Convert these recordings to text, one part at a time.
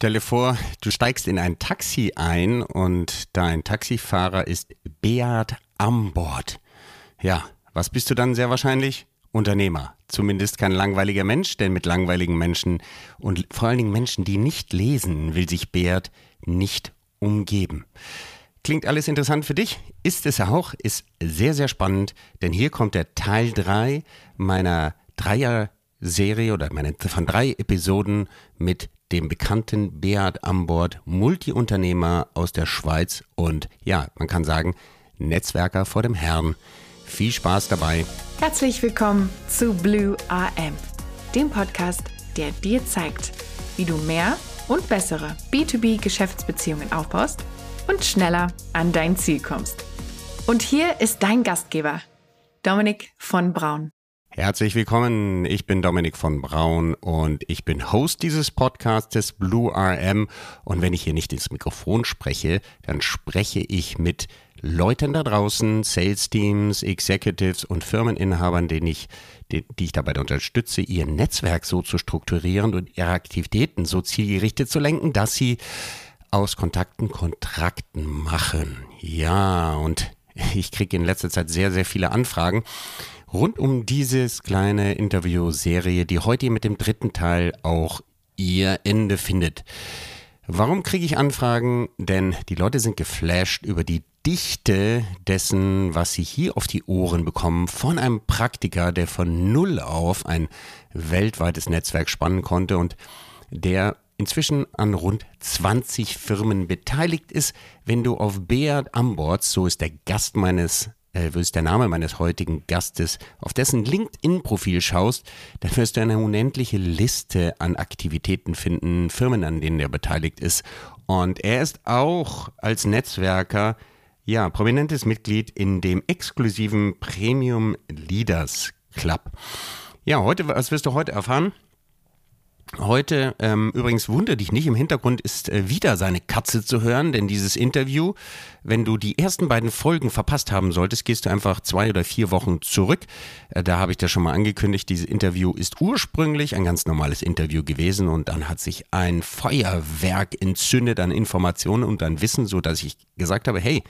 Stelle vor, du steigst in ein Taxi ein und dein Taxifahrer ist Beat Ambord. Ja, was bist du dann sehr wahrscheinlich? Unternehmer. Zumindest kein langweiliger Mensch, denn mit langweiligen Menschen und vor allen Dingen Menschen, die nicht lesen, will sich Beat nicht umgeben. Klingt alles interessant für dich? Ist es auch, ist sehr, sehr spannend, denn hier kommt der Teil 3 meiner Dreier-Serie oder meine, von drei Episoden mit dem bekannten Beat Ambord, Multiunternehmer aus der Schweiz und ja, man kann sagen, Netzwerker vor dem Herrn. Viel Spaß dabei. Herzlich willkommen zu Blue AM, dem Podcast, der dir zeigt, wie du mehr und bessere B2B-Geschäftsbeziehungen aufbaust und schneller an dein Ziel kommst. Und hier ist dein Gastgeber, Dominik von Braun. Herzlich willkommen, ich bin Dominik von Braun und ich bin Host dieses Podcasts Blue RM und wenn ich hier nicht ins Mikrofon spreche, dann spreche ich mit Leuten da draußen, Sales Teams, Executives und Firmeninhabern, denen ich, die, die ich dabei unterstütze, ihr Netzwerk so zu strukturieren und ihre Aktivitäten so zielgerichtet zu lenken, dass sie aus Kontakten Kontrakten machen. Ja, und ich kriege in letzter Zeit sehr, sehr viele Anfragen rund um dieses kleine Interviewserie, die heute mit dem dritten Teil auch ihr Ende findet. Warum kriege ich Anfragen? Denn die Leute sind geflasht über die Dichte dessen, was sie hier auf die Ohren bekommen, von einem Praktiker, der von Null auf ein weltweites Netzwerk spannen konnte und der inzwischen an rund 20 Firmen beteiligt ist. Wenn du auf Beat Ambords, so ist der Gast meines äh, ist der Name meines heutigen Gastes, auf dessen LinkedIn-Profil schaust, dann wirst du eine unendliche Liste an Aktivitäten finden, Firmen, an denen er beteiligt ist. Und er ist auch als Netzwerker, ja, prominentes Mitglied in dem exklusiven Premium Leaders Club. Ja, heute, was wirst du heute erfahren? Heute, ähm, übrigens wundere dich nicht, im Hintergrund ist äh, wieder seine Katze zu hören, denn dieses Interview, wenn du die ersten beiden Folgen verpasst haben solltest, gehst du einfach zwei oder vier Wochen zurück. Äh, da habe ich das schon mal angekündigt, dieses Interview ist ursprünglich ein ganz normales Interview gewesen und dann hat sich ein Feuerwerk entzündet an Informationen und an Wissen, so dass ich gesagt habe, hey,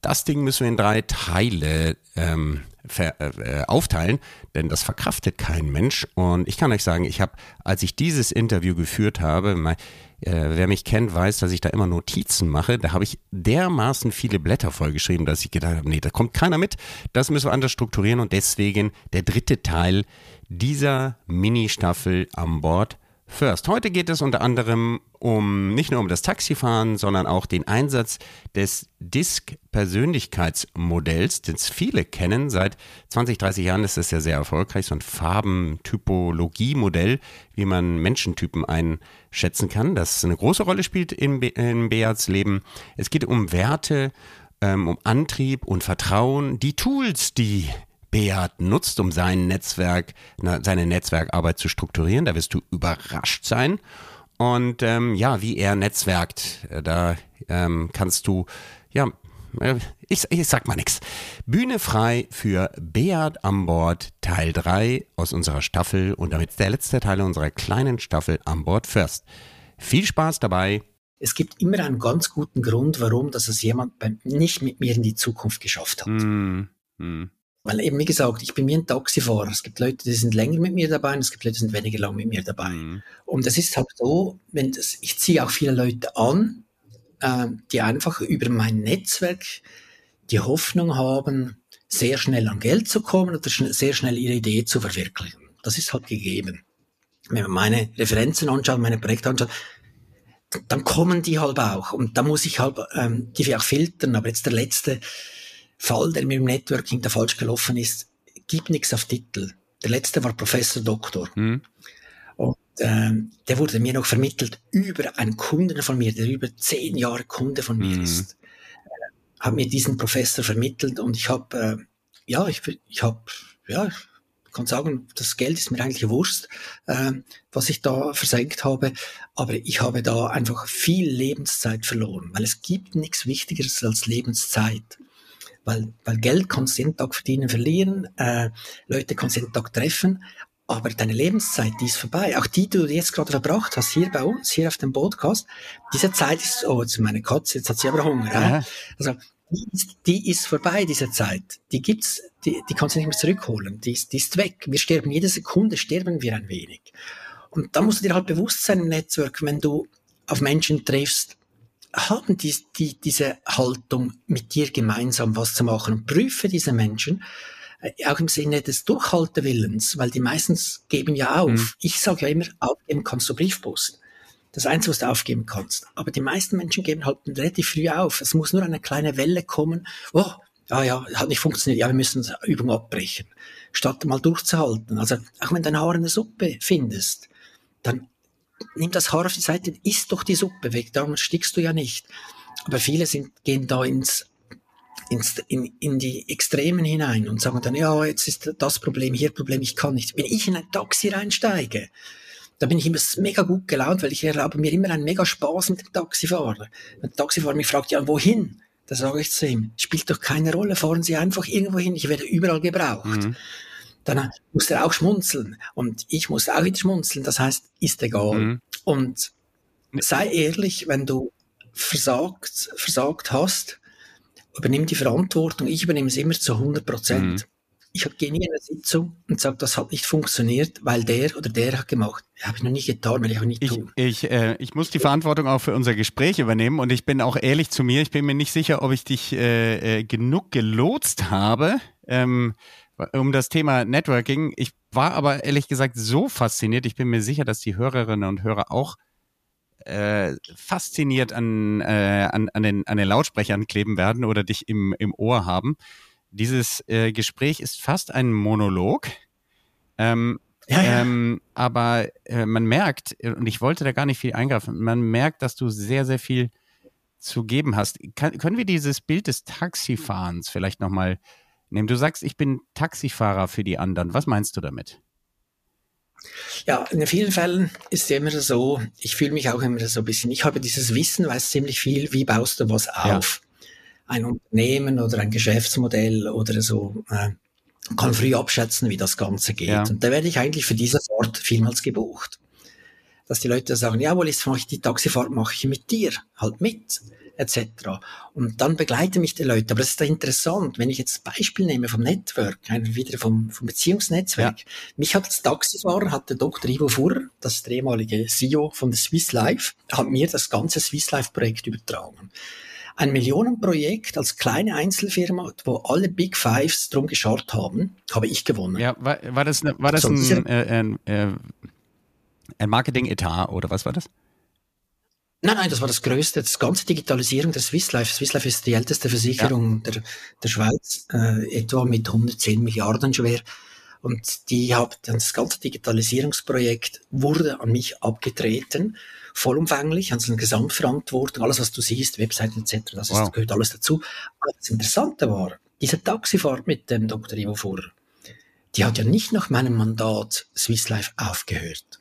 das Ding müssen wir in drei Teile ähm, ver, äh, aufteilen, denn das verkraftet kein Mensch. Und ich kann euch sagen, ich habe, als ich dieses Interview geführt habe, mein, äh, wer mich kennt, weiß, dass ich da immer Notizen mache. Da habe ich dermaßen viele Blätter vollgeschrieben, dass ich gedacht habe, nee, da kommt keiner mit. Das müssen wir anders strukturieren und deswegen der dritte Teil dieser Mini-Staffel an Bord First. Heute geht es unter anderem um nicht nur um das Taxifahren, sondern auch den Einsatz des Disk-Persönlichkeitsmodells, das viele kennen. Seit 20, 30 Jahren ist es ja sehr erfolgreich, so ein Farbentypologie-Modell, wie man Menschentypen einschätzen kann, das eine große Rolle spielt in, Be in Beats Leben. Es geht um Werte, ähm, um Antrieb und Vertrauen, die Tools, die Beat nutzt, um sein Netzwerk, seine Netzwerkarbeit zu strukturieren. Da wirst du überrascht sein. Und ähm, ja, wie er netzwerkt, äh, da ähm, kannst du, ja, äh, ich, ich sag mal nichts. Bühne frei für Beat an Bord Teil 3 aus unserer Staffel und damit der letzte Teil unserer kleinen Staffel an Bord First. Viel Spaß dabei. Es gibt immer einen ganz guten Grund, warum dass es jemand nicht mit mir in die Zukunft geschafft hat. Mm, mm. Weil eben, wie gesagt, ich bin wie ein Taxifahrer. Es gibt Leute, die sind länger mit mir dabei und es gibt Leute, die sind weniger lang mit mir dabei. Mhm. Und es ist halt so, wenn das, ich ziehe auch viele Leute an, äh, die einfach über mein Netzwerk die Hoffnung haben, sehr schnell an Geld zu kommen oder schn sehr schnell ihre Idee zu verwirklichen. Das ist halt gegeben. Wenn man meine Referenzen anschaut, meine Projekte anschaut, dann kommen die halt auch. Und da muss ich halt ähm, die auch filtern. Aber jetzt der letzte, Fall, der mir im Networking da falsch gelaufen ist, gibt nichts auf Titel. Der letzte war Professor Doktor. Mhm. Und ähm, der wurde mir noch vermittelt über einen Kunden von mir, der über zehn Jahre Kunde von mir mhm. ist. Äh, hat mir diesen Professor vermittelt und ich habe, äh, ja, ich, ich habe, ja, ich kann sagen, das Geld ist mir eigentlich wurscht, äh, was ich da versenkt habe, aber ich habe da einfach viel Lebenszeit verloren, weil es gibt nichts Wichtigeres als Lebenszeit weil, weil Geld kannst du jeden Tag verdienen, verlieren, äh, Leute kannst du jeden Tag treffen, aber deine Lebenszeit, die ist vorbei. Auch die, die du jetzt gerade verbracht hast, hier bei uns, hier auf dem Podcast, diese Zeit ist, oh, jetzt meine Katze, jetzt hat sie aber Hunger. Ja. Also, die ist, die ist vorbei, diese Zeit. Die gibt's, die, die kannst du nicht mehr zurückholen. Die ist, die ist weg. Wir sterben, jede Sekunde sterben wir ein wenig. Und da musst du dir halt bewusst sein im Netzwerk, wenn du auf Menschen triffst, haben die, die, diese Haltung, mit dir gemeinsam was zu machen und prüfe diese Menschen, äh, auch im Sinne des Durchhaltewillens, weil die meistens geben ja auf. Mhm. Ich sage ja immer, aufgeben kannst du Briefpost. Das Einzige, was du aufgeben kannst. Aber die meisten Menschen geben halt relativ früh auf. Es muss nur eine kleine Welle kommen. Oh, ah ja, hat nicht funktioniert. Ja, wir müssen die Übung abbrechen. Statt mal durchzuhalten. Also, auch wenn du ein Haar in der Suppe findest, dann nimm das Haar auf die Seite, isst doch die Suppe weg, darum stickst du ja nicht. Aber viele sind, gehen da ins, ins, in, in die Extremen hinein und sagen dann, ja, jetzt ist das Problem, hier Problem, ich kann nicht. Wenn ich in ein Taxi reinsteige, da bin ich immer mega gut gelaunt, weil ich erlaube mir immer einen mega Spaß mit dem Taxifahrer. Wenn der Taxifahrer mich fragt, ja, wohin? Da sage ich zu ihm, spielt doch keine Rolle, fahren Sie einfach irgendwo hin, ich werde überall gebraucht. Mhm dann muss er auch schmunzeln und ich muss auch wieder schmunzeln. Das heißt, ist egal. Mhm. Und sei ehrlich, wenn du versagt, versagt hast, übernimm die Verantwortung. Ich übernehme es immer zu 100 Prozent. Mhm. Ich gehe nie in eine Sitzung und sage, das hat nicht funktioniert, weil der oder der hat gemacht. Habe ich noch nie getan, will ich auch nicht ich, tun. Ich, äh, ich muss die Verantwortung auch für unser Gespräch übernehmen und ich bin auch ehrlich zu mir. Ich bin mir nicht sicher, ob ich dich äh, äh, genug gelotst habe. Ähm, um das Thema Networking. Ich war aber ehrlich gesagt so fasziniert. Ich bin mir sicher, dass die Hörerinnen und Hörer auch äh, fasziniert an, äh, an, an, den, an den Lautsprechern kleben werden oder dich im, im Ohr haben. Dieses äh, Gespräch ist fast ein Monolog. Ähm, ja, ja. Ähm, aber äh, man merkt, und ich wollte da gar nicht viel eingreifen, man merkt, dass du sehr, sehr viel zu geben hast. Kann, können wir dieses Bild des Taxifahrens vielleicht nochmal mal nehmen. Du sagst, ich bin Taxifahrer für die anderen. Was meinst du damit? Ja, in vielen Fällen ist es immer so, ich fühle mich auch immer so ein bisschen, ich habe dieses Wissen, weiß ziemlich viel, wie baust du was auf? Ja. Ein Unternehmen oder ein Geschäftsmodell oder so, äh, kann früh abschätzen, wie das Ganze geht. Ja. Und da werde ich eigentlich für diese Fahrt vielmals gebucht. Dass die Leute sagen, jawohl, jetzt mache ich die Taxifahrt, mache ich mit dir, halt mit etc. Und dann begleiten mich die Leute. Aber das ist da interessant, wenn ich jetzt Beispiel nehme vom Network, wieder vom, vom Beziehungsnetzwerk. Ja. Mich hat als Taxifahrer, hat der Dr. Ivo Furrer, das ist der ehemalige CEO von der Swiss Life, hat mir das ganze Swiss Life Projekt übertragen. Ein Millionenprojekt als kleine Einzelfirma, wo alle Big Fives drum geschart haben, habe ich gewonnen. Ja, war, war das, war das so, ein, äh, ein, äh, ein Marketing-Etat oder was war das? Nein, nein, das war das Größte, das ganze Digitalisierung der Swiss Life. Swiss Life ist die älteste Versicherung ja. der, der Schweiz, äh, etwa mit 110 Milliarden schwer. Und die hat das ganze Digitalisierungsprojekt wurde an mich abgetreten, vollumfänglich, an seine Gesamtverantwortung, alles was du siehst, Webseiten etc., das wow. ist, gehört alles dazu. Aber das Interessante war, diese Taxifahrt mit dem Dr. Ivo Furrer, die hat ja nicht nach meinem Mandat Swiss Life aufgehört.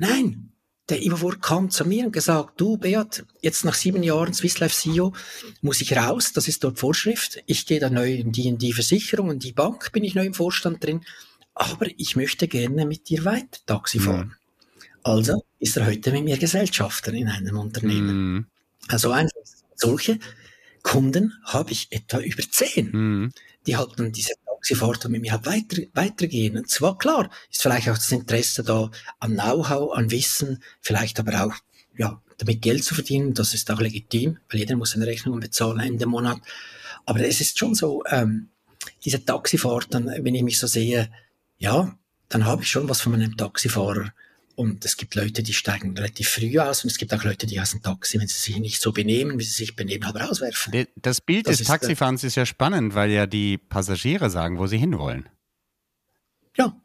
Nein, der Ivo kam zu mir und gesagt, du Beat, jetzt nach sieben Jahren Swiss Life CEO muss ich raus, das ist dort Vorschrift. Ich gehe da neu in die, in die Versicherung und die Bank bin ich neu im Vorstand drin, aber ich möchte gerne mit dir weiter Taxi fahren. Mhm. Also ist er heute mit mir Gesellschafter in einem Unternehmen. Mhm. Also einfach solche Kunden habe ich etwa über zehn. Mhm. Die halten diese sie fordert mit mir halt weiter, weitergehen. Und zwar klar, ist vielleicht auch das Interesse da an Know-how, an Wissen, vielleicht aber auch, ja, damit Geld zu verdienen, das ist auch legitim, weil jeder muss seine Rechnungen bezahlen Ende Monat. Aber es ist schon so, ähm, diese Taxifahrten, wenn ich mich so sehe, ja, dann habe ich schon was von meinem Taxifahrer und es gibt Leute, die steigen relativ früh aus und es gibt auch Leute, die aus dem Taxi, wenn sie sich nicht so benehmen, wie sie sich benehmen, aber rauswerfen. Das Bild das des äh, Taxifahrens ist ja spannend, weil ja die Passagiere sagen, wo sie hinwollen. Ja,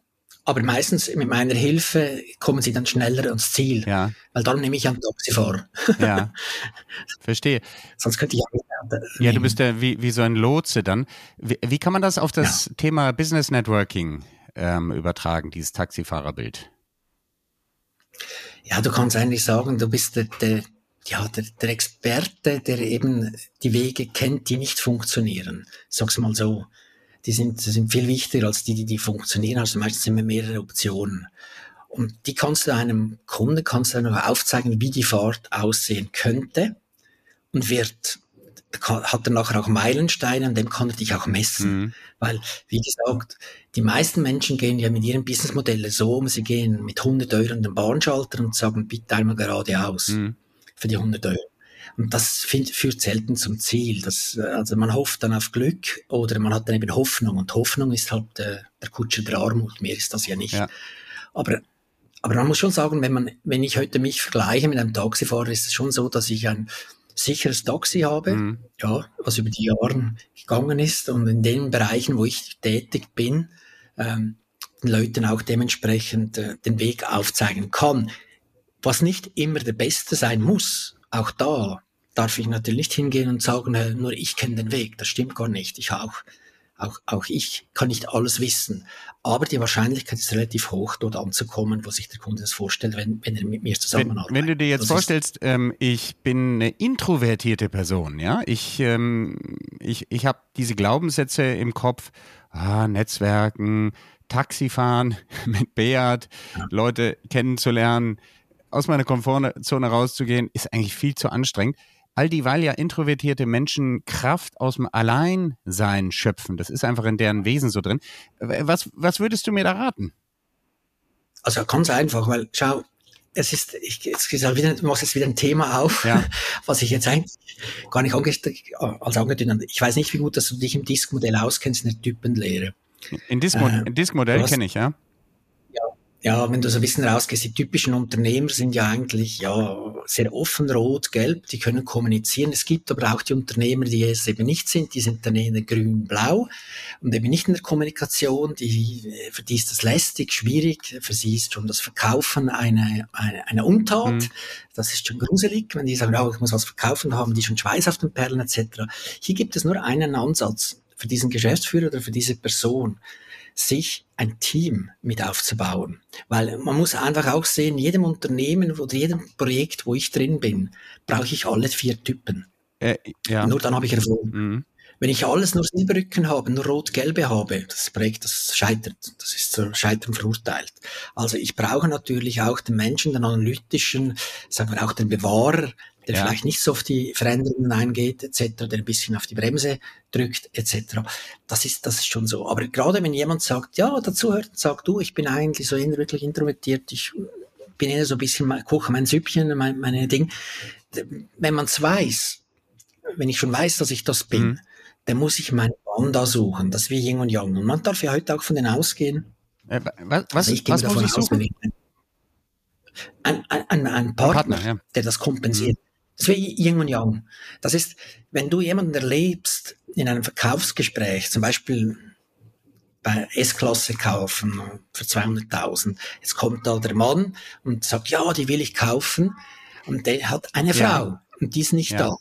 aber meistens mit meiner Hilfe kommen sie dann schneller ans Ziel. Ja. Weil dann nehme ich einen Taxifahrer. Ja. Verstehe. Sonst könnte ich ja. Ja, du bist ja wie, wie so ein Lotse dann. Wie, wie kann man das auf das ja. Thema Business Networking ähm, übertragen, dieses Taxifahrerbild? Ja, du kannst eigentlich sagen, du bist der, der, ja, der, der Experte, der eben die Wege kennt, die nicht funktionieren. Sag's mal so. die sind, sind viel wichtiger als die, die, die funktionieren. Also meistens sind wir mehrere Optionen. Und die kannst du einem Kunde, kannst du noch aufzeigen, wie die Fahrt aussehen könnte und wird, hat er nachher auch Meilensteine, an dem kann er dich auch messen. Mhm. Weil, wie gesagt, die meisten Menschen gehen ja mit ihren Businessmodellen so um, sie gehen mit 100 Euro in den Bahnschalter und sagen, bitte einmal geradeaus mhm. für die 100 Euro. Und das find, führt selten zum Ziel. Das, also man hofft dann auf Glück oder man hat dann eben Hoffnung. Und Hoffnung ist halt äh, der Kutscher der Armut. Mehr ist das ja nicht. Ja. Aber, aber man muss schon sagen, wenn man, wenn ich heute mich vergleiche mit einem Taxifahrer, ist es schon so, dass ich ein sicheres Taxi habe, mhm. ja, was über die Jahre gegangen ist und in den Bereichen, wo ich tätig bin, ähm, den Leuten auch dementsprechend äh, den Weg aufzeigen kann. Was nicht immer der Beste sein muss, auch da darf ich natürlich nicht hingehen und sagen, nur ich kenne den Weg. Das stimmt gar nicht. Ich auch. Auch, auch ich kann nicht alles wissen. Aber die Wahrscheinlichkeit ist relativ hoch, dort anzukommen, wo sich der Kunde das vorstellt, wenn, wenn er mit mir zusammenarbeitet. Wenn, wenn du dir jetzt das vorstellst, ähm, ich bin eine introvertierte Person, ja, ich, ähm, ich, ich habe diese Glaubenssätze im Kopf, ah, Netzwerken, Taxifahren mit Beat, ja. Leute kennenzulernen, aus meiner Komfortzone rauszugehen, ist eigentlich viel zu anstrengend. All dieweil ja introvertierte Menschen Kraft aus dem Alleinsein schöpfen. Das ist einfach in deren Wesen so drin. Was, was würdest du mir da raten? Also ganz einfach, weil schau, es ist, ich, jetzt wieder, du machst jetzt wieder ein Thema auf, ja. was ich jetzt eigentlich gar nicht als angedeutet Ich weiß nicht, wie gut, dass du dich im Diskmodell auskennst in der Typenlehre. In Diskmodell, äh, Diskmodell kenne ich, ja ja, wenn du so ein bisschen rausgehst, die typischen Unternehmer sind ja eigentlich ja sehr offen, rot, gelb, die können kommunizieren. Es gibt aber auch die Unternehmer, die es eben nicht sind, die sind dann eher grün, blau und eben nicht in der Kommunikation, die, für die ist das lästig, schwierig, für sie ist schon das Verkaufen eine, eine, eine Untat. Mhm. Das ist schon gruselig, wenn die sagen, oh, ich muss was verkaufen, haben die schon Schweiß auf den Perlen etc. Hier gibt es nur einen Ansatz für diesen Geschäftsführer oder für diese Person sich ein Team mit aufzubauen. Weil man muss einfach auch sehen, jedem Unternehmen oder jedem Projekt, wo ich drin bin, brauche ich alle vier Typen. Äh, ja. Nur dann habe ich Erfolg. Mhm. Wenn ich alles nur Silberrücken habe, nur rot-gelbe habe, das Projekt, das scheitert. Das ist zur Scheitern verurteilt. Also ich brauche natürlich auch den Menschen, den analytischen, sagen wir auch den Bewahrer, der ja. vielleicht nicht so auf die Veränderungen eingeht, etc., der ein bisschen auf die Bremse drückt, etc. Das ist, das ist schon so. Aber gerade wenn jemand sagt, ja, dazu hört und sagt, du, ich bin eigentlich so eher wirklich introvertiert, ich bin eher so ein bisschen, koche mein Süppchen, mein, meine Ding. Wenn man es weiß, wenn ich schon weiß, dass ich das bin, mhm. Dann muss ich meinen Banda suchen. Das ist wie Yin und Yang. Und man darf ja heute auch von denen ausgehen. Äh, was, also ich was muss ich suchen? Ein, ein, ein, ein Partner, Partner ja. der das kompensiert. Mhm. Das wäre Yin und Yang. Das ist, wenn du jemanden erlebst in einem Verkaufsgespräch, zum Beispiel bei S-Klasse kaufen für 200.000. Jetzt kommt da der Mann und sagt, ja, die will ich kaufen. Und der hat eine ja. Frau und die ist nicht ja. da.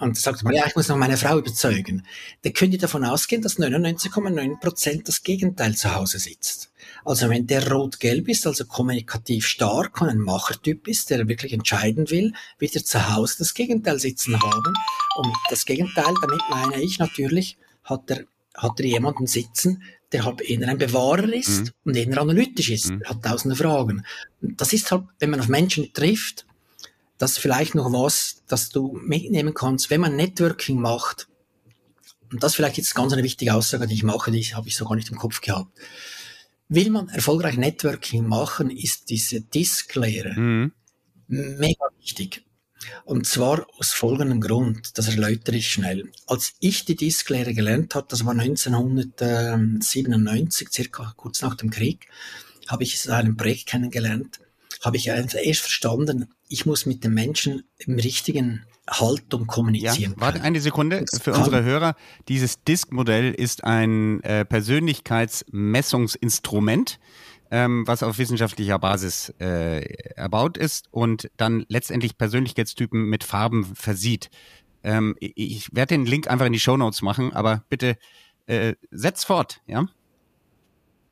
Und sagt man, ja, ich muss noch meine Frau überzeugen. Der könnte davon ausgehen, dass 99,9 Prozent das Gegenteil zu Hause sitzt. Also wenn der rot-gelb ist, also kommunikativ stark und ein Machertyp ist, der wirklich entscheiden will, wird er zu Hause das Gegenteil sitzen haben. Und das Gegenteil, damit meine ich natürlich, hat er, hat er jemanden sitzen, der halt eher ein Bewahrer ist mhm. und eher analytisch ist, mhm. hat tausende Fragen. Und das ist halt, wenn man auf Menschen trifft, das ist vielleicht noch was, das du mitnehmen kannst, wenn man Networking macht. Und das vielleicht jetzt ganz eine wichtige Aussage, die ich mache, die habe ich so gar nicht im Kopf gehabt. Will man erfolgreich Networking machen, ist diese Disklehre mhm. mega wichtig. Und zwar aus folgendem Grund, das erläutere ich schnell. Als ich die Disklehre gelernt habe, das war 1997, circa kurz nach dem Krieg, habe ich es in einem Projekt kennengelernt, habe ich erst verstanden, ich muss mit den Menschen im richtigen Haltung kommunizieren ja, Warte eine Sekunde für unsere Hörer. Dieses Disk-Modell ist ein äh, Persönlichkeitsmessungsinstrument, ähm, was auf wissenschaftlicher Basis äh, erbaut ist und dann letztendlich Persönlichkeitstypen mit Farben versieht. Ähm, ich werde den Link einfach in die Show Notes machen, aber bitte äh, setz fort, ja?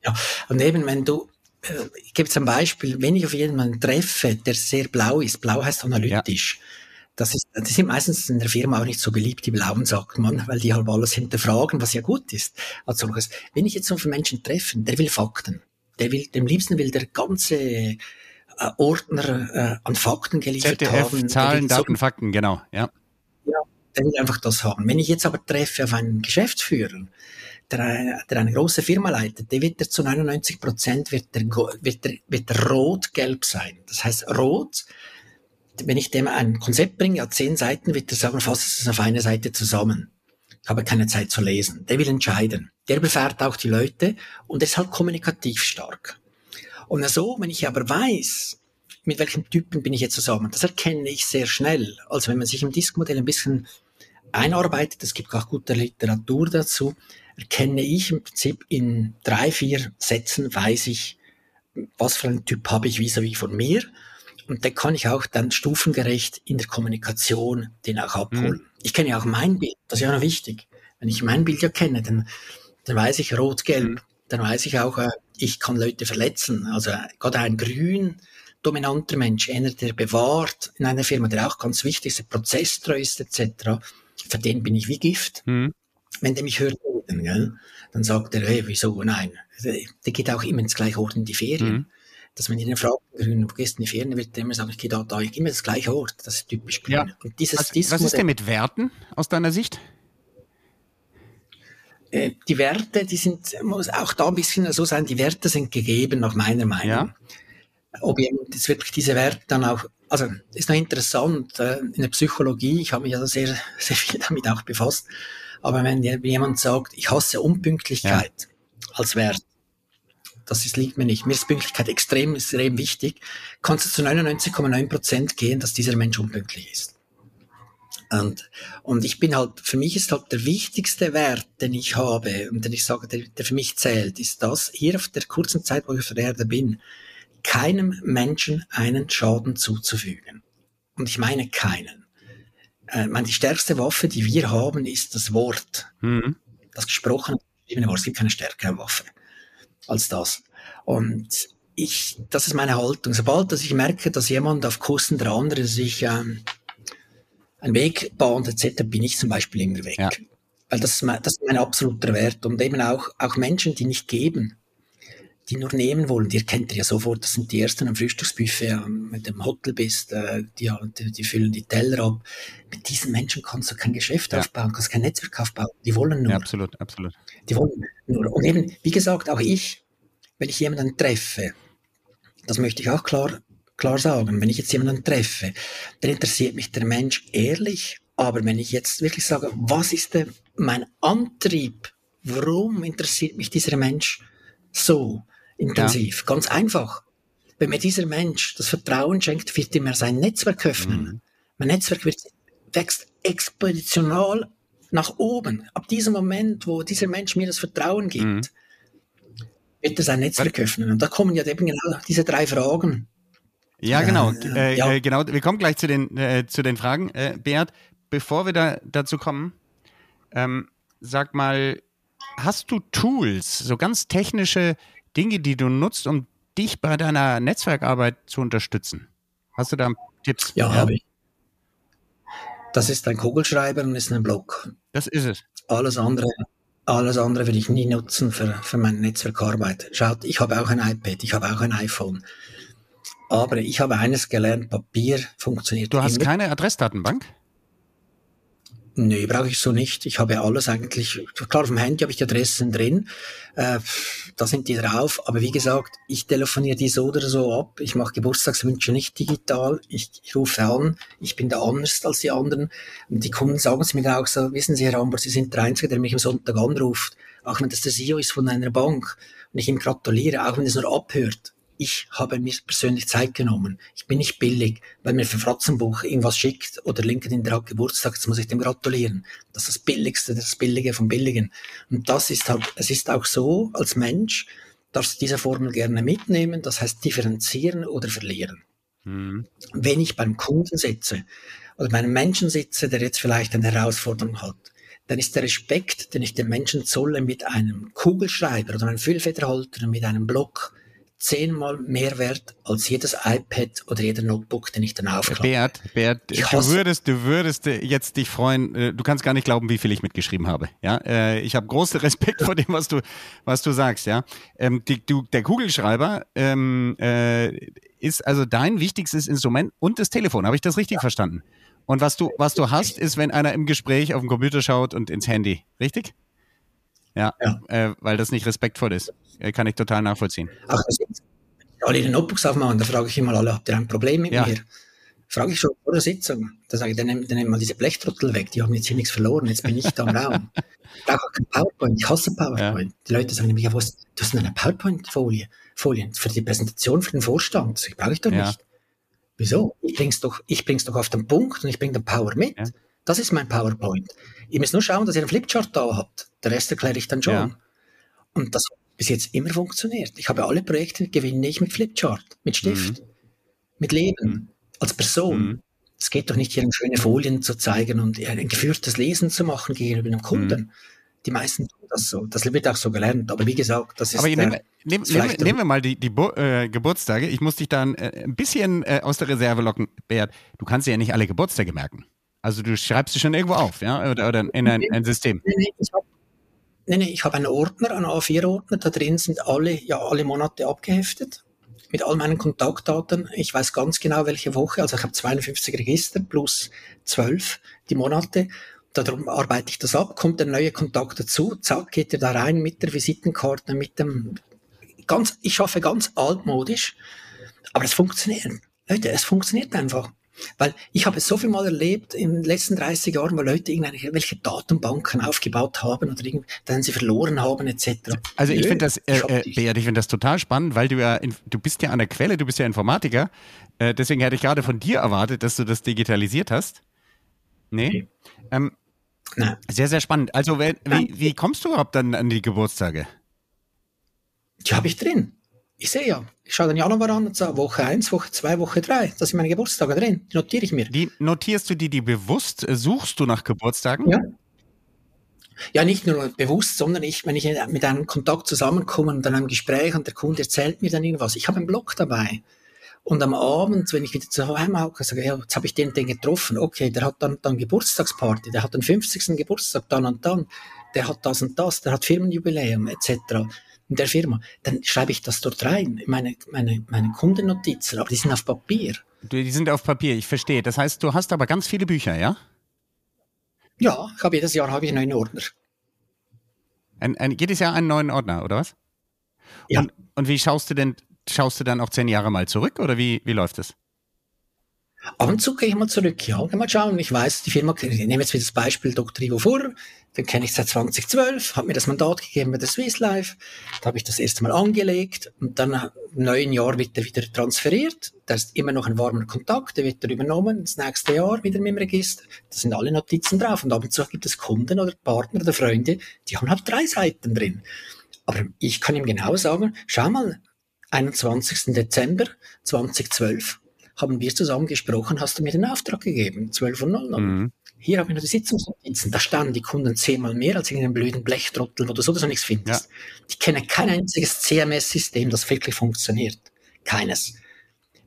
Ja, und eben, wenn du ich gebe zum Beispiel, wenn ich auf jemanden treffe, der sehr blau ist, blau heißt analytisch, ja das ist, die sind meistens in der Firma auch nicht so beliebt, die Blauen, sagt man, weil die halt alles hinterfragen, was ja gut ist. Als solches. Wenn ich jetzt so einen Menschen treffe, der will Fakten. Der will, dem liebsten will der ganze äh, Ordner äh, an Fakten geliefert ZDF, haben. Zahlen, Daten, so, Fakten, genau, ja. Ja, der will einfach das haben. Wenn ich jetzt aber treffe auf einen Geschäftsführer, der, der eine große Firma leitet, der wird der zu 99 Prozent wird der, wird der, wird rot-gelb sein. Das heißt, rot wenn ich dem ein Konzept bringe, ja, zehn Seiten, wird er sagen, fass es auf eine Seite zusammen. Ich habe keine Zeit zu lesen. Der will entscheiden. Der befährt auch die Leute und ist halt kommunikativ stark. Und so, wenn ich aber weiß, mit welchem Typen bin ich jetzt zusammen, das erkenne ich sehr schnell. Also wenn man sich im Diskmodell ein bisschen einarbeitet, es gibt auch gute Literatur dazu, erkenne ich im Prinzip in drei, vier Sätzen, weiß ich, was für einen Typ habe ich vis-à-vis -vis von mir und da kann ich auch dann stufengerecht in der Kommunikation den auch abholen. Mhm. Ich kenne ja auch mein Bild, das ist ja noch wichtig. Wenn ich mein Bild ja kenne, dann, dann weiß ich rot-gelb. Mhm. Dann weiß ich auch, äh, ich kann Leute verletzen. Also gerade ein grün dominanter Mensch, einer, der bewahrt in einer Firma, der auch ganz wichtig ist, prozesstreu ist etc., für den bin ich wie Gift. Mhm. Wenn der mich hört, dann sagt er, hey, wieso, nein. Der geht auch immer ins gleiche Ort in die Ferien. Mhm dass ich ihn frage, wo gehst du in die Ferien, wird er immer sagen, ich gehe da, da, ich gehe immer das gleiche Ort. Das ist typisch grün. Ja. Und dieses, was, dieses was ist denn mit Werten aus deiner Sicht? Äh, die Werte, die sind, muss auch da ein bisschen so sein, die Werte sind gegeben, nach meiner Meinung. Ja. Ob jemand jetzt wirklich diese Werte dann auch, also ist noch interessant, äh, in der Psychologie, ich habe mich also sehr, sehr viel damit auch befasst, aber wenn jemand sagt, ich hasse Unpünktlichkeit ja. als Wert, das ist, liegt mir nicht. Mir ist Pünktlichkeit extrem, extrem wichtig. Kannst du zu 99,9 Prozent gehen, dass dieser Mensch unpünktlich ist. Und, und ich bin halt, für mich ist halt der wichtigste Wert, den ich habe und den ich sage, der, der für mich zählt, ist das, hier auf der kurzen Zeit, wo ich auf der Erde bin, keinem Menschen einen Schaden zuzufügen. Und ich meine keinen. Äh, meine, die stärkste Waffe, die wir haben, ist das Wort. Mhm. Das gesprochene Wort. Es gibt keine stärkere Waffe als das. Und ich, das ist meine Haltung. Sobald dass ich merke, dass jemand auf Kosten der anderen sich ähm, einen Weg bahnt etc., bin ich zum Beispiel immer weg. Ja. Weil das ist, mein, das ist mein absoluter Wert. Und eben auch, auch Menschen, die nicht geben, die nur nehmen wollen, die kennt ihr ja sofort, das sind die ersten am Frühstücksbuffet, mit dem Hotel bist, äh, die, die, füllen die Teller ab. Mit diesen Menschen kannst du kein Geschäft ja. aufbauen, kannst kein Netzwerk aufbauen. Die wollen nur. Ja, absolut, absolut. Die wollen nur. Und eben, wie gesagt, auch ich, wenn ich jemanden treffe, das möchte ich auch klar, klar sagen, wenn ich jetzt jemanden treffe, dann interessiert mich der Mensch ehrlich, aber wenn ich jetzt wirklich sage, was ist denn mein Antrieb, warum interessiert mich dieser Mensch so intensiv? Ja. Ganz einfach. Wenn mir dieser Mensch das Vertrauen schenkt, wird er mir sein Netzwerk öffnen. Mhm. Mein Netzwerk wird, wächst exponentiell nach oben. Ab diesem Moment, wo dieser Mensch mir das Vertrauen gibt, mhm wird er sein Netzwerk öffnen. Und da kommen ja eben genau diese drei Fragen. Ja, genau. Äh, ja. Äh, genau. Wir kommen gleich zu den, äh, zu den Fragen. Äh, Beat, bevor wir da, dazu kommen, ähm, sag mal, hast du Tools, so ganz technische Dinge, die du nutzt, um dich bei deiner Netzwerkarbeit zu unterstützen? Hast du da Tipps? Ja, ja? habe ich. Das ist ein Kugelschreiber und ist ein Block. Das ist es. Alles andere alles andere will ich nie nutzen für, für meine Netzwerkarbeit. Schaut, ich habe auch ein iPad, ich habe auch ein iPhone. Aber ich habe eines gelernt, Papier funktioniert. Du hast immer. keine Adressdatenbank? Nee, brauche ich so nicht. Ich habe alles eigentlich, klar, auf dem Handy habe ich die Adressen drin, äh, da sind die drauf, aber wie gesagt, ich telefoniere die so oder so ab. Ich mache Geburtstagswünsche nicht digital. Ich, ich rufe an, ich bin da anders als die anderen. Und die Kunden sagen es mir auch so, wissen Sie, Herr Amber, Sie sind der Einzige, der mich am Sonntag anruft. Auch wenn das der CEO ist von einer Bank und ich ihm gratuliere, auch wenn es nur abhört ich habe mir persönlich Zeit genommen. Ich bin nicht billig, weil mir für Fratzenbuch irgendwas schickt oder LinkedIn der hat Geburtstag, jetzt muss ich dem gratulieren. Das ist das Billigste, das Billige vom Billigen. Und das ist halt, es ist auch so, als Mensch darfst du diese Formel gerne mitnehmen, das heißt differenzieren oder verlieren. Mhm. Wenn ich beim Kunden sitze oder bei einem Menschen sitze, der jetzt vielleicht eine Herausforderung hat, dann ist der Respekt, den ich dem Menschen zolle mit einem Kugelschreiber oder einem Füllfederhalter, mit einem Block, zehnmal mehr wert als jedes iPad oder jeder Notebook, den ich dann aufklappe. Bert, Bert, du würdest, du würdest jetzt dich freuen, äh, du kannst gar nicht glauben, wie viel ich mitgeschrieben habe. Ja, äh, ich habe großen Respekt vor dem, was du, was du sagst. Ja, ähm, die, du, der Kugelschreiber ähm, äh, ist also dein wichtigstes Instrument und das Telefon. Habe ich das richtig ja. verstanden? Und was du, was du hast, ist, wenn einer im Gespräch auf den Computer schaut und ins Handy, richtig? Ja, ja. Äh, weil das nicht respektvoll ist. Äh, kann ich total nachvollziehen. Ach, alle die Notebooks aufmachen, da frage ich immer alle, habt ihr ein Problem mit ja. mir? Frage ich schon vor der Sitzung. Da sage ich, dann dann nimm mal diese Blechtrottel weg, die haben jetzt hier nichts verloren, jetzt bin ich da im Raum. Ich brauche auch kein PowerPoint, ich hasse PowerPoint. Ja. Die Leute sagen nämlich, ja, was, du hast eine PowerPoint-Folie Folien für die Präsentation für den Vorstand. Das brauche ich doch ja. nicht. Wieso? Ich bring's doch, ich bring's doch auf den Punkt und ich bringe den Power mit. Das ist mein PowerPoint. Ihr müsst nur schauen, dass ihr einen Flipchart da habt. Der Rest erkläre ich dann schon. Ja. Und das hat bis jetzt immer funktioniert. Ich habe alle Projekte gewinne ich mit Flipchart, mit Stift, mhm. mit Leben, mhm. als Person. Mhm. Es geht doch nicht hier, schöne Folien zu zeigen und ein geführtes Lesen zu machen gegenüber einem Kunden. Mhm. Die meisten tun das so. Das wird auch so gelernt. Aber wie gesagt, das ist. Aber der, nehm, nehm, nehm, nehmen wir mal die, die äh, Geburtstage. Ich muss dich dann äh, ein bisschen äh, aus der Reserve locken, Bert. Du kannst ja nicht alle Geburtstage merken. Also du schreibst sie schon irgendwo auf, ja? Oder, oder in ein, ein System. Nee, nee, ich habe nee, nee, hab einen Ordner, einen A4-Ordner. Da drin sind alle, ja, alle Monate abgeheftet. Mit all meinen Kontaktdaten. Ich weiß ganz genau, welche Woche. Also ich habe 52 Register plus 12 die Monate. Darum arbeite ich das ab, kommt ein neuer Kontakt dazu, zack, geht er da rein mit der Visitenkarte, mit dem, ganz, ich schaffe ganz altmodisch, aber es funktioniert. Leute, es funktioniert einfach. Weil ich habe es so viel mal erlebt in den letzten 30 Jahren, wo Leute irgendwelche Datenbanken aufgebaut haben oder dann sie verloren haben etc. Also ich finde das, äh, äh, ich finde das total spannend, weil du ja, du bist ja an der Quelle, du bist ja Informatiker. Äh, deswegen hätte ich gerade von dir erwartet, dass du das digitalisiert hast. Nee. Okay. Ähm, Nein. Sehr, sehr spannend. Also wie, wie kommst du überhaupt dann an die Geburtstage? Die habe ich drin. Ich sehe ja, ich schaue den Januar an und sage Woche 1, Woche 2, Woche 3. Da sind meine Geburtstage drin. Die notiere ich mir. Die notierst du die, die bewusst? Suchst du nach Geburtstagen? Ja. Ja, nicht nur bewusst, sondern ich, wenn ich mit einem Kontakt zusammenkomme und dann einem Gespräch und der Kunde erzählt mir dann irgendwas. Ich habe einen Blog dabei. Und am Abend, wenn ich wieder zu Hause hocke, sage ja, jetzt habe ich den, den getroffen. Okay, der hat dann, dann Geburtstagsparty, der hat den 50. Geburtstag dann und dann, der hat das und das, der hat Firmenjubiläum etc. in der Firma. Dann schreibe ich das dort rein, meine, meine, meine Kundennotizen, aber die sind auf Papier. Die sind auf Papier, ich verstehe. Das heißt, du hast aber ganz viele Bücher, ja? Ja, ich habe jedes Jahr habe ich einen neuen Ordner. Ein, ein, jedes Jahr einen neuen Ordner, oder was? Ja. Und, und wie schaust du denn schaust du dann auch zehn Jahre mal zurück oder wie, wie läuft es? Ab und zu gehe ich mal zurück, ja. Mal schauen. Ich weiß, die Firma, ich nehme jetzt wieder das Beispiel Dr. Ivo Furr, den kenne ich seit 2012, hat mir das Mandat gegeben bei der Swiss Life. Da habe ich das erste Mal angelegt und dann im neuen Jahr wird er wieder transferiert. Da ist immer noch ein warmer Kontakt, der wird er übernommen, das nächste Jahr wieder mit dem Register. Da sind alle Notizen drauf und ab und zu gibt es Kunden oder Partner oder Freunde, die haben halt drei Seiten drin. Aber ich kann ihm genau sagen, schau mal, 21. Dezember 2012 haben wir zusammen gesprochen, hast du mir den Auftrag gegeben, 12.00 Uhr. Mhm. Hier habe ich noch die Sitzungsnotizen, da standen die Kunden zehnmal mehr als in einem blöden Blechtrottel, wo du sowieso nichts findest. Ja. Ich kenne kein einziges CMS-System, das wirklich funktioniert. Keines.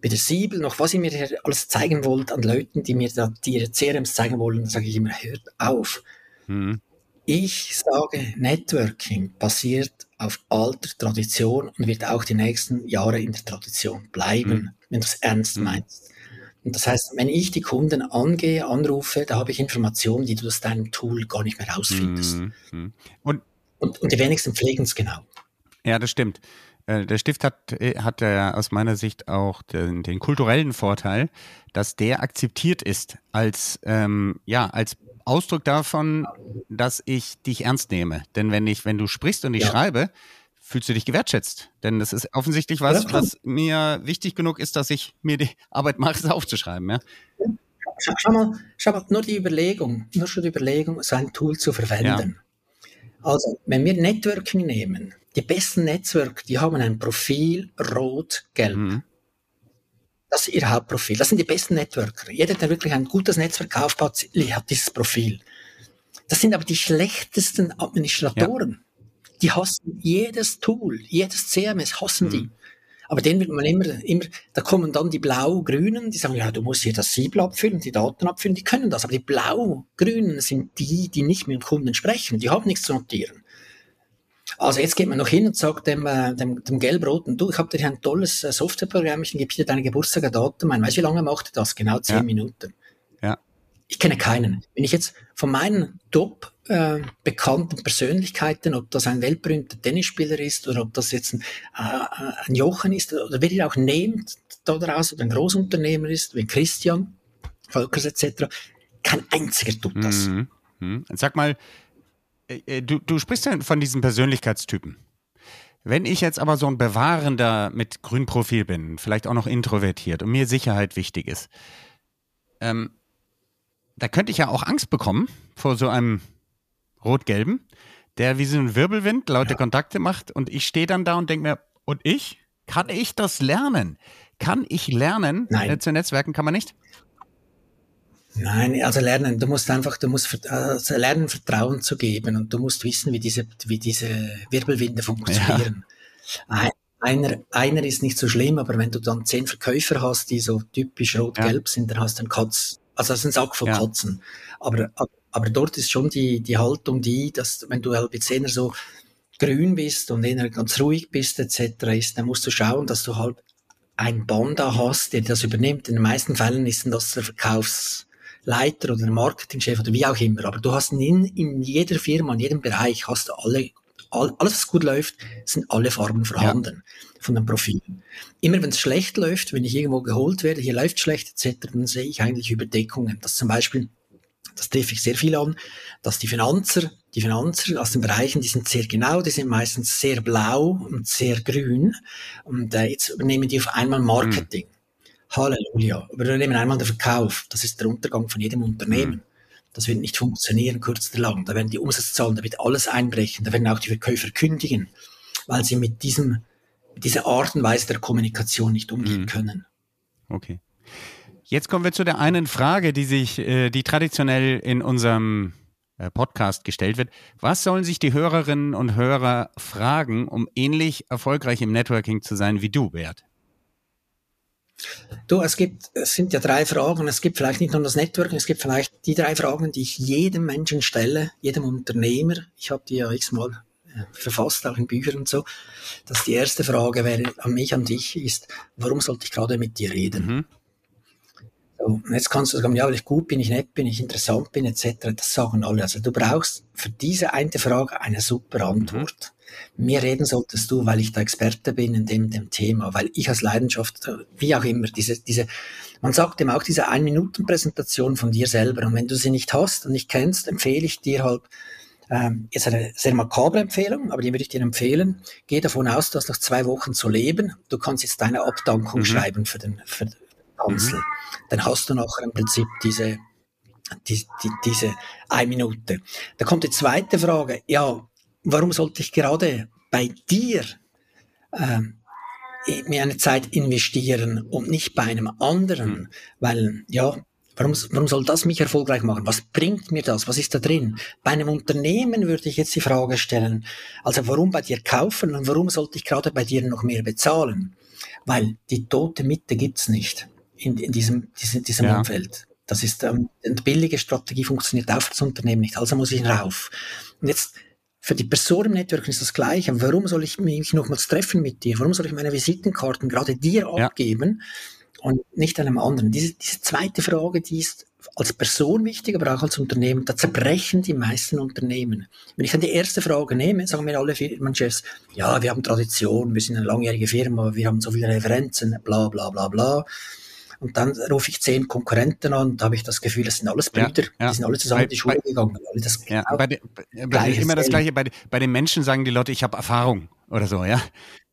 Weder Siebel noch was ihr mir alles zeigen wollt an Leuten, die mir da die ihre CRMs zeigen wollen, sage ich immer, hört auf. Mhm. Ich sage, Networking basiert auf alter Tradition und wird auch die nächsten Jahre in der Tradition bleiben, mhm. wenn du es ernst mhm. meinst. Und das heißt, wenn ich die Kunden angehe, anrufe, da habe ich Informationen, die du aus deinem Tool gar nicht mehr rausfindest. Mhm. mhm. Und, und, und die wenigsten pflegen es genau. Ja, das stimmt. Äh, der Stift hat, äh, hat äh, aus meiner Sicht auch den, den, kulturellen Vorteil, dass der akzeptiert ist als, ähm, ja, als Ausdruck davon, dass ich dich ernst nehme. Denn wenn ich, wenn du sprichst und ich ja. schreibe, fühlst du dich gewertschätzt. Denn das ist offensichtlich was, ja, was mir wichtig genug ist, dass ich mir die Arbeit mache, es aufzuschreiben. Ja? Schau, schau, mal, schau mal, nur die Überlegung, nur schon die Überlegung, so ein Tool zu verwenden. Ja. Also, wenn wir Networking nehmen, die besten Netzwerke, die haben ein Profil rot-gelb. Mhm. Das ist ihr Hauptprofil. Das sind die besten Networker. Jeder, der wirklich ein gutes Netzwerk aufbaut, hat dieses Profil. Das sind aber die schlechtesten Administratoren. Ja. Die hassen jedes Tool, jedes CMS hassen mhm. die. Aber den wird man immer, immer, da kommen dann die Blau-Grünen, die sagen, ja, du musst hier das Siebel abfüllen, die Daten abfüllen, die können das. Aber die Blau-Grünen sind die, die nicht mit dem Kunden sprechen, die haben nichts zu notieren. Also jetzt geht man noch hin und sagt dem, äh, dem, dem Gelb-Roten, du, ich habe dir ein tolles äh, Softwareprogramm, ich gebe dir deine Geburtstag ein. Weißt du, wie lange macht das? Genau zehn ja. Minuten. Ja. Ich kenne keinen. Wenn ich jetzt von meinen top äh, bekannten Persönlichkeiten, ob das ein weltberühmter Tennisspieler ist oder ob das jetzt ein, äh, ein Jochen ist oder wer ihr auch nehmt daraus oder ein Großunternehmer ist, wie Christian Volkers etc., kein einziger tut das. Mhm. Mhm. Sag mal, du, du sprichst ja von diesen Persönlichkeitstypen. Wenn ich jetzt aber so ein Bewahrender mit Grünprofil bin, vielleicht auch noch introvertiert und mir Sicherheit wichtig ist, ähm, da könnte ich ja auch Angst bekommen vor so einem Rot-Gelben, der wie so ein Wirbelwind laute ja. Kontakte macht und ich stehe dann da und denke mir, und ich? Kann ich das lernen? Kann ich lernen Nein. Äh, zu Netzwerken? Kann man nicht? Nein, also lernen, du musst einfach, du musst also lernen, Vertrauen zu geben und du musst wissen, wie diese, wie diese Wirbelwinde funktionieren. Ja. Einer, einer ist nicht so schlimm, aber wenn du dann zehn Verkäufer hast, die so typisch rot-gelb ja. sind, dann hast du einen Katz, also das ist ein Sack von ja. Katzen. Aber, aber dort ist schon die, die Haltung die, dass wenn du halt jetzt eher so grün bist und eher ganz ruhig bist etc. ist, dann musst du schauen, dass du halt ein Banda hast, der das übernimmt. In den meisten Fällen ist das der Verkaufsleiter oder der Marketingchef oder wie auch immer. Aber du hast in, in jeder Firma, in jedem Bereich hast du alle, all, alles was gut läuft, sind alle Farben vorhanden. Ja von den Profilen. Immer wenn es schlecht läuft, wenn ich irgendwo geholt werde, hier läuft schlecht etc., dann sehe ich eigentlich Überdeckungen. Das zum Beispiel, das treffe ich sehr viel an, dass die Finanzer, die Finanzer aus den Bereichen, die sind sehr genau, die sind meistens sehr blau und sehr grün und äh, jetzt übernehmen die auf einmal Marketing. Mhm. Halleluja. Übernehmen einmal den Verkauf. Das ist der Untergang von jedem Unternehmen. Mhm. Das wird nicht funktionieren, kurz oder lang. Da werden die Umsatzzahlen, da wird alles einbrechen. Da werden auch die Verkäufer kündigen, weil sie mit diesem diese Art und Weise der Kommunikation nicht umgehen mhm. können. Okay. Jetzt kommen wir zu der einen Frage, die sich, äh, die traditionell in unserem äh, Podcast gestellt wird. Was sollen sich die Hörerinnen und Hörer fragen, um ähnlich erfolgreich im Networking zu sein wie du, Bert? Du, es gibt, es sind ja drei Fragen. Es gibt vielleicht nicht nur das Networking, es gibt vielleicht die drei Fragen, die ich jedem Menschen stelle, jedem Unternehmer. Ich habe die ja x-mal verfasst, auch in Büchern und so, dass die erste Frage wäre an mich, an dich ist, warum sollte ich gerade mit dir reden? Mhm. So, jetzt kannst du sagen, ja, weil ich gut bin, ich nett bin, ich interessant bin, etc. Das sagen alle. Also du brauchst für diese eine Frage eine super Antwort. Mhm. Mir reden solltest du, weil ich da Experte bin in dem, dem Thema, weil ich als Leidenschaft, wie auch immer, diese, diese, man sagt eben auch diese Ein-Minuten-Präsentation von dir selber. Und wenn du sie nicht hast und nicht kennst, empfehle ich dir halt, ähm, ist eine sehr makabre Empfehlung, aber die würde ich dir empfehlen. Geh davon aus, du hast noch zwei Wochen zu leben. Du kannst jetzt deine Abdankung mhm. schreiben für den, für den Kanzler. Mhm. Dann hast du noch im Prinzip diese, die, die, diese eine Minute. Da kommt die zweite Frage. Ja, warum sollte ich gerade bei dir ähm, mir eine Zeit investieren und nicht bei einem anderen? Mhm. Weil, ja, Warum, warum soll das mich erfolgreich machen? Was bringt mir das? Was ist da drin? Bei einem Unternehmen würde ich jetzt die Frage stellen, also warum bei dir kaufen und warum sollte ich gerade bei dir noch mehr bezahlen? Weil die tote Mitte gibt's nicht in, in diesem, diesem, diesem ja. Umfeld. Das ist ähm, eine billige Strategie, funktioniert auch für das Unternehmen nicht. Also muss ich rauf. Und jetzt für die Person im Network ist das Gleiche. Warum soll ich mich nochmals treffen mit dir? Warum soll ich meine Visitenkarten gerade dir ja. abgeben? und nicht einem anderen. Diese, diese zweite Frage, die ist als Person wichtig, aber auch als Unternehmen. Da zerbrechen die meisten Unternehmen. Wenn ich dann die erste Frage nehme, sagen mir alle Firmenchefs, ja, wir haben Tradition, wir sind eine langjährige Firma, wir haben so viele Referenzen, bla bla bla bla. Und dann rufe ich zehn Konkurrenten an und da habe ich das Gefühl, das sind alles Brüder, ja, ja. die sind alle zusammen bei, in die Schule bei, gegangen. Alle das ja, bei de, bei, immer das Gleiche. Bei, bei den Menschen sagen die Leute, ich habe Erfahrung oder so, ja.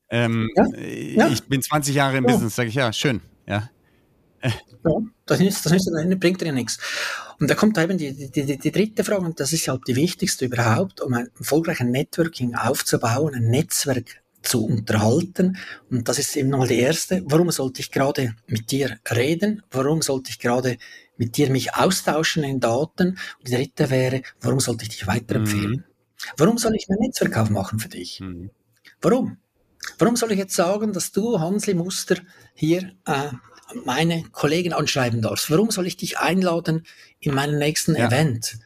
Ähm, ja, Ich bin 20 Jahre im Business, sage ich, ja, schön. Ja. ja das, ist, das, ist, bringt dir nichts. Und da kommt eben die, die, die, die dritte Frage, und das ist halt die wichtigste überhaupt, um ein erfolgreiches Networking aufzubauen, ein Netzwerk zu unterhalten. Und das ist eben nochmal die erste. Warum sollte ich gerade mit dir reden? Warum sollte ich gerade mit dir mich austauschen in Daten? Und die dritte wäre, warum sollte ich dich weiterempfehlen? Mhm. Warum soll ich mein Netzwerk aufmachen für dich? Mhm. Warum? Warum soll ich jetzt sagen, dass du, Hansli Muster, hier äh, meine Kollegen anschreiben darfst? Warum soll ich dich einladen in meinen nächsten ja. Event?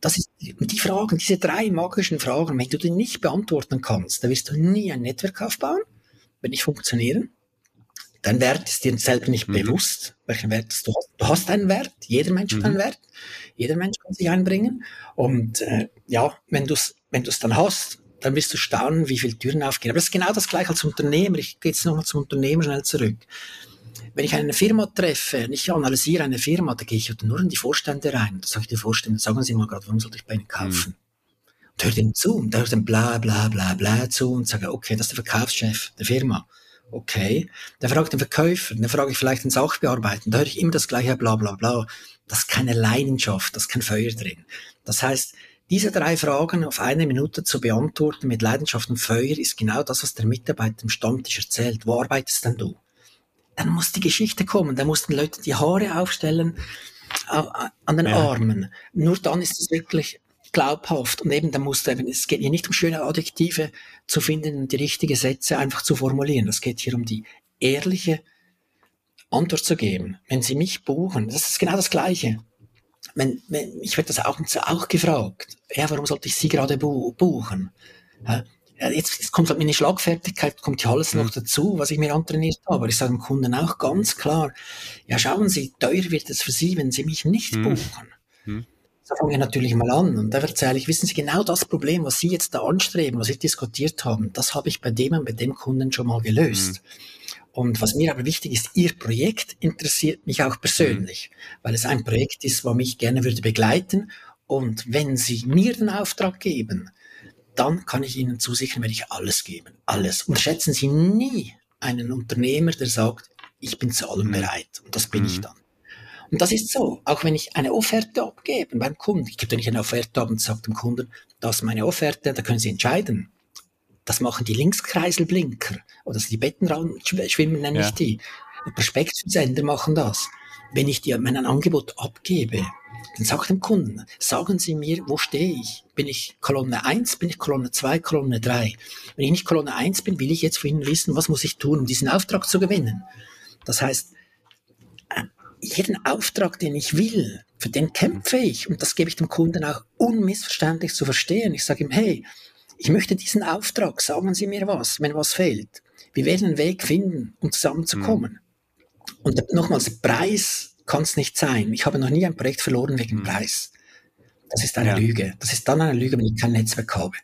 Das ist die Fragen, diese drei magischen Fragen, wenn du die nicht beantworten kannst, dann wirst du nie ein Netzwerk aufbauen, wenn nicht funktionieren. Dein Wert ist dir selber nicht mhm. bewusst, welchen Wert du hast. Du hast einen Wert, jeder Mensch mhm. hat einen Wert, jeder Mensch kann sich einbringen. Und äh, ja, wenn du es wenn du's dann hast, dann wirst du staunen, wie viele Türen aufgehen. Aber das ist genau das gleiche als Unternehmer. Ich gehe jetzt nochmal zum Unternehmer schnell zurück. Wenn ich eine Firma treffe und ich analysiere eine Firma, da gehe ich nur in die Vorstände rein. Da sage ich den Vorständen, sagen Sie mal gerade, warum sollte ich bei Ihnen kaufen? Mhm. Und höre dem zu und höre dem bla bla bla bla zu und sage, okay, das ist der Verkaufschef der Firma. Okay. Dann frage ich den Verkäufer, dann frage ich vielleicht den Sachbearbeiter, da höre ich immer das gleiche bla bla bla. Das ist keine Leidenschaft, das ist kein Feuer drin. Das heißt, diese drei Fragen auf eine Minute zu beantworten mit Leidenschaft und Feuer ist genau das, was der Mitarbeiter im Stammtisch erzählt. Wo arbeitest denn du? Dann muss die Geschichte kommen, dann muss den Leuten die Haare aufstellen äh, an den ja. Armen. Nur dann ist es wirklich glaubhaft. Und eben, da muss eben, es geht hier nicht um schöne Adjektive zu finden und die richtigen Sätze einfach zu formulieren. Es geht hier um die ehrliche Antwort zu geben. Wenn Sie mich buchen, das ist genau das Gleiche wenn, wenn, ich werde das auch, auch gefragt. Ja, warum sollte ich Sie gerade bu buchen? Ja, jetzt, jetzt kommt halt meine Schlagfertigkeit, kommt ja alles mhm. noch dazu, was ich mir antrainiert habe. Aber ich sage dem Kunden auch ganz klar, ja, schauen Sie, teuer wird es für Sie, wenn Sie mich nicht mhm. buchen. Mhm. So fange ich natürlich mal an und da erzähle ich, wissen Sie, genau das Problem, was Sie jetzt da anstreben, was Sie diskutiert haben, das habe ich bei dem und bei dem Kunden schon mal gelöst. Mhm. Und was mir aber wichtig ist, Ihr Projekt interessiert mich auch persönlich, mhm. weil es ein Projekt ist, was mich gerne würde begleiten. Und wenn Sie mir den Auftrag geben, dann kann ich Ihnen zusichern, werde ich alles geben. Alles. Unterschätzen Sie nie einen Unternehmer, der sagt, ich bin zu allem mhm. bereit. Und das bin mhm. ich dann. Und das ist so. Auch wenn ich eine Offerte abgebe beim Kunden, ich gebe nicht eine Offerte ab und sage dem Kunden, das ist meine Offerte, da können Sie entscheiden. Das machen die Linkskreiselblinker oder die Bettenraumschwimmer nenne ja. ich die. Die Prospektsender machen das. Wenn ich dir mein Angebot abgebe, dann sag dem Kunden, sagen Sie mir, wo stehe ich? Bin ich Kolonne 1, bin ich Kolonne 2, Kolonne 3? Wenn ich nicht Kolonne 1 bin, will ich jetzt von Ihnen wissen, was muss ich tun, um diesen Auftrag zu gewinnen? Das heißt, äh, jeden Auftrag, den ich will, für den kämpfe ich und das gebe ich dem Kunden auch unmissverständlich zu verstehen. Ich sage ihm, hey, ich möchte diesen Auftrag, sagen Sie mir was, wenn was fehlt. Wir werden einen Weg finden, um zusammenzukommen. Mhm. Und nochmals, Preis kann es nicht sein. Ich habe noch nie ein Projekt verloren wegen mhm. Preis. Das ist eine ja. Lüge. Das ist dann eine Lüge, wenn ich kein Netzwerk habe.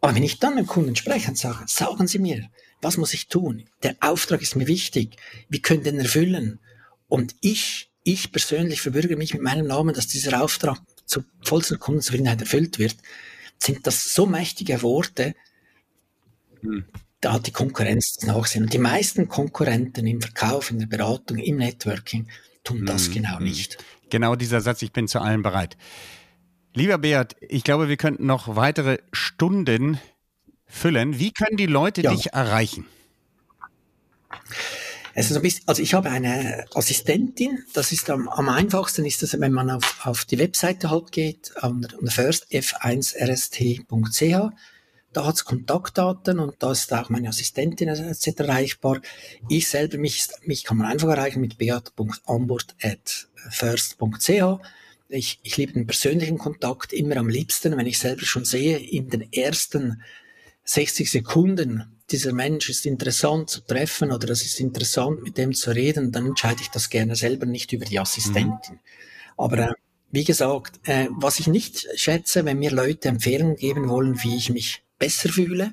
Aber wenn ich dann mit Kunden spreche und sage, sagen Sie mir, was muss ich tun? Der Auftrag ist mir wichtig. Wir können den erfüllen. Und ich, ich persönlich verbürge mich mit meinem Namen, dass dieser Auftrag zur vollsten Kundenzufriedenheit erfüllt wird sind das so mächtige Worte, hm. da hat die Konkurrenz das Nachsehen. Und die meisten Konkurrenten im Verkauf, in der Beratung, im Networking tun das hm. genau hm. nicht. Genau dieser Satz, ich bin zu allem bereit. Lieber Beat, ich glaube, wir könnten noch weitere Stunden füllen. Wie können die Leute ja. dich erreichen? Es ist ein bisschen, also ich habe eine Assistentin, das ist am, am einfachsten ist das, wenn man auf, auf die Webseite halt geht, an der firstf1rst.ch, da hat es Kontaktdaten und da ist auch meine Assistentin etc. erreichbar. Ich selber, mich, mich kann man einfach erreichen mit beat.amburt.first.ch. Ich, ich liebe den persönlichen Kontakt immer am liebsten, wenn ich selber schon sehe, in den ersten 60 Sekunden dieser Mensch ist interessant zu treffen oder es ist interessant mit dem zu reden, dann entscheide ich das gerne selber nicht über die Assistentin. Mhm. Aber äh, wie gesagt, äh, was ich nicht schätze, wenn mir Leute Empfehlungen geben wollen, wie ich mich besser fühle,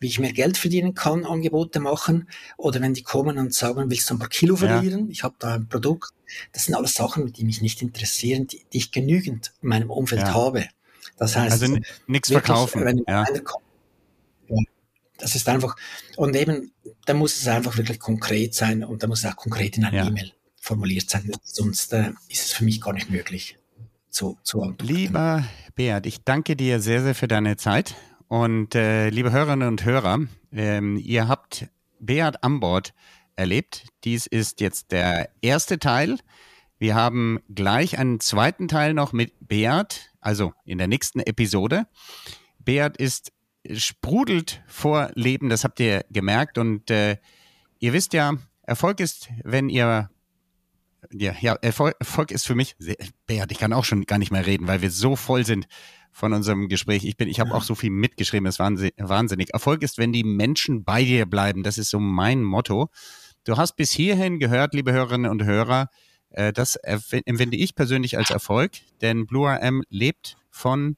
wie ich mehr Geld verdienen kann, Angebote machen, oder wenn die kommen und sagen, willst du ein paar Kilo verlieren? Ja. Ich habe da ein Produkt. Das sind alles Sachen, die mich nicht interessieren, die, die ich genügend in meinem Umfeld ja. habe. Das heißt, also nichts verkaufen. Wenn ja. einer kommt, das ist einfach, und eben, da muss es einfach wirklich konkret sein und da muss es auch konkret in einer. E-Mail formuliert sein, sonst äh, ist es für mich gar nicht möglich zu, zu antworten. Lieber Beat, ich danke dir sehr, sehr für deine Zeit und äh, liebe Hörerinnen und Hörer, ähm, ihr habt Beat an Bord erlebt. Dies ist jetzt der erste Teil. Wir haben gleich einen zweiten Teil noch mit Beat, also in der nächsten Episode. Beat ist sprudelt vor Leben, das habt ihr gemerkt. Und äh, ihr wisst ja, Erfolg ist, wenn ihr ja, ja Erfolg, Erfolg ist für mich, Beat, ich kann auch schon gar nicht mehr reden, weil wir so voll sind von unserem Gespräch. Ich bin, ich habe auch so viel mitgeschrieben, das ist wahnsinnig. Erfolg ist, wenn die Menschen bei dir bleiben. Das ist so mein Motto. Du hast bis hierhin gehört, liebe Hörerinnen und Hörer, äh, das empfinde ich persönlich als Erfolg, denn Blue RM lebt von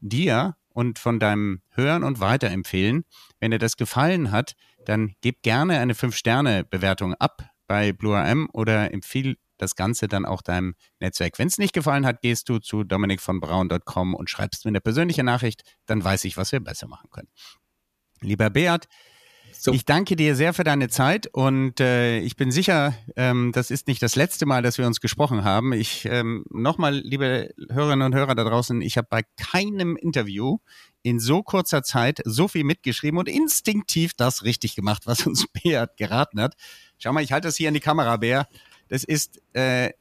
dir und von deinem Hören und Weiterempfehlen. Wenn dir das gefallen hat, dann gib gerne eine 5-Sterne-Bewertung ab bei Blue RM oder empfiehl das Ganze dann auch deinem Netzwerk. Wenn es nicht gefallen hat, gehst du zu dominikvonbraun.com und schreibst mir eine persönliche Nachricht, dann weiß ich, was wir besser machen können. Lieber Beat, so. Ich danke dir sehr für deine Zeit und äh, ich bin sicher, ähm, das ist nicht das letzte Mal, dass wir uns gesprochen haben. Ich ähm, nochmal, liebe Hörerinnen und Hörer da draußen, ich habe bei keinem Interview in so kurzer Zeit so viel mitgeschrieben und instinktiv das richtig gemacht, was uns Beat geraten hat. Schau mal, ich halte das hier an die Kamera, Bär. Das ist äh, äh,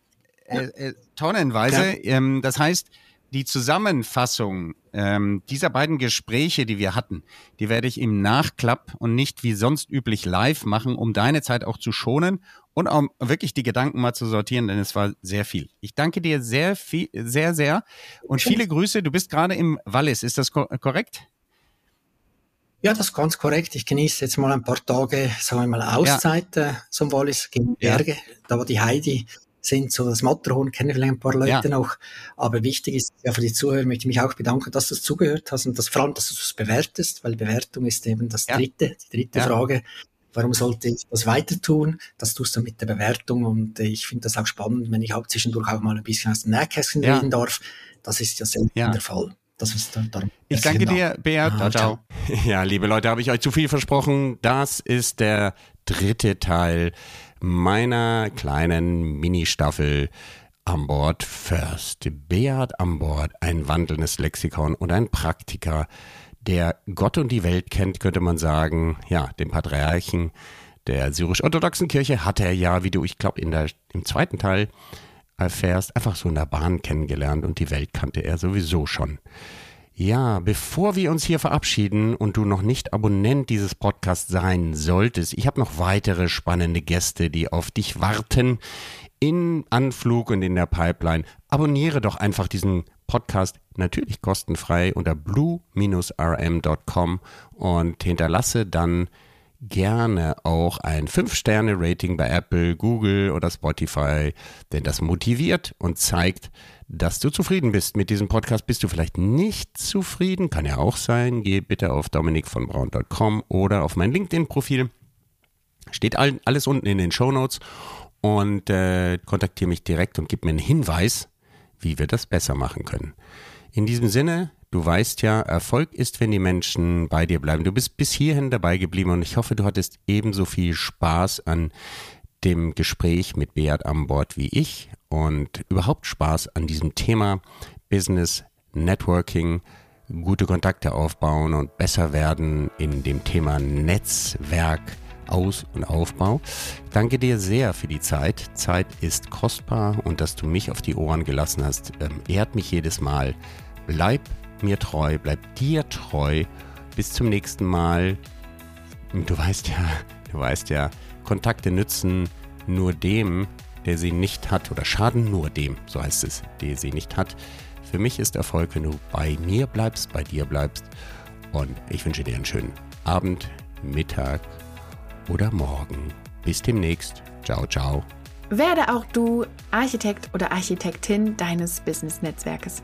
äh, tonnenweise. Ähm, das heißt, die Zusammenfassung ähm, dieser beiden Gespräche, die wir hatten, die werde ich im Nachklapp und nicht wie sonst üblich live machen, um deine Zeit auch zu schonen und um wirklich die Gedanken mal zu sortieren, denn es war sehr viel. Ich danke dir sehr viel, sehr, sehr und viele Grüße. Du bist gerade im Wallis, ist das korrekt? Ja, das ist ganz korrekt. Ich genieße jetzt mal ein paar Tage, sagen wir mal, Auszeit ja. äh, zum Wallis, gegen Berge, ja. da wo die Heidi sind. So das Matterhorn kennen vielleicht ein paar Leute ja. noch. Aber wichtig ist, ja, für die Zuhörer möchte ich mich auch bedanken, dass du es zugehört hast und das, vor allem, dass du es bewertest, weil Bewertung ist eben das ja. dritte, die dritte ja. Frage. Warum sollte ich das weiter tun? Das tust du mit der Bewertung und ich finde das auch spannend, wenn ich auch zwischendurch auch mal ein bisschen aus dem Nähkästchen reden darf. Das ist ja selten der Fall. Das ist darum. Ich danke dir, Beat. Ah, ciao. Ja, liebe Leute, habe ich euch zu viel versprochen. Das ist der dritte Teil meiner kleinen Mini-Staffel an Bord First. Beat an Bord, ein wandelndes Lexikon und ein Praktiker, der Gott und die Welt kennt, könnte man sagen. Ja, den Patriarchen der syrisch-orthodoxen Kirche hat er ja, wie du, ich glaube, in der, im zweiten Teil erfährst, einfach so in der Bahn kennengelernt und die Welt kannte er sowieso schon. Ja, bevor wir uns hier verabschieden und du noch nicht Abonnent dieses Podcasts sein solltest, ich habe noch weitere spannende Gäste, die auf dich warten in Anflug und in der Pipeline. Abonniere doch einfach diesen Podcast natürlich kostenfrei unter blue-rm.com und hinterlasse dann gerne auch ein 5-Sterne-Rating bei Apple, Google oder Spotify, denn das motiviert und zeigt, dass du zufrieden bist mit diesem Podcast. Bist du vielleicht nicht zufrieden? Kann ja auch sein. Geh bitte auf dominikvonbraun.com oder auf mein LinkedIn-Profil. Steht alles unten in den Show Notes und äh, kontaktiere mich direkt und gib mir einen Hinweis, wie wir das besser machen können. In diesem Sinne, du weißt ja, Erfolg ist, wenn die Menschen bei dir bleiben. Du bist bis hierhin dabei geblieben und ich hoffe, du hattest ebenso viel Spaß an dem Gespräch mit Beat an Bord wie ich und überhaupt Spaß an diesem Thema Business, Networking, gute Kontakte aufbauen und besser werden in dem Thema Netzwerk, Aus- und Aufbau. Danke dir sehr für die Zeit. Zeit ist kostbar und dass du mich auf die Ohren gelassen hast, ähm, ehrt mich jedes Mal. Bleib mir treu, bleib dir treu. Bis zum nächsten Mal. Du weißt ja, du weißt ja, Kontakte nützen nur dem, der sie nicht hat, oder schaden nur dem, so heißt es, der sie nicht hat. Für mich ist Erfolg, wenn du bei mir bleibst, bei dir bleibst. Und ich wünsche dir einen schönen Abend, Mittag oder Morgen. Bis demnächst. Ciao, ciao. Werde auch du Architekt oder Architektin deines Business-Netzwerkes.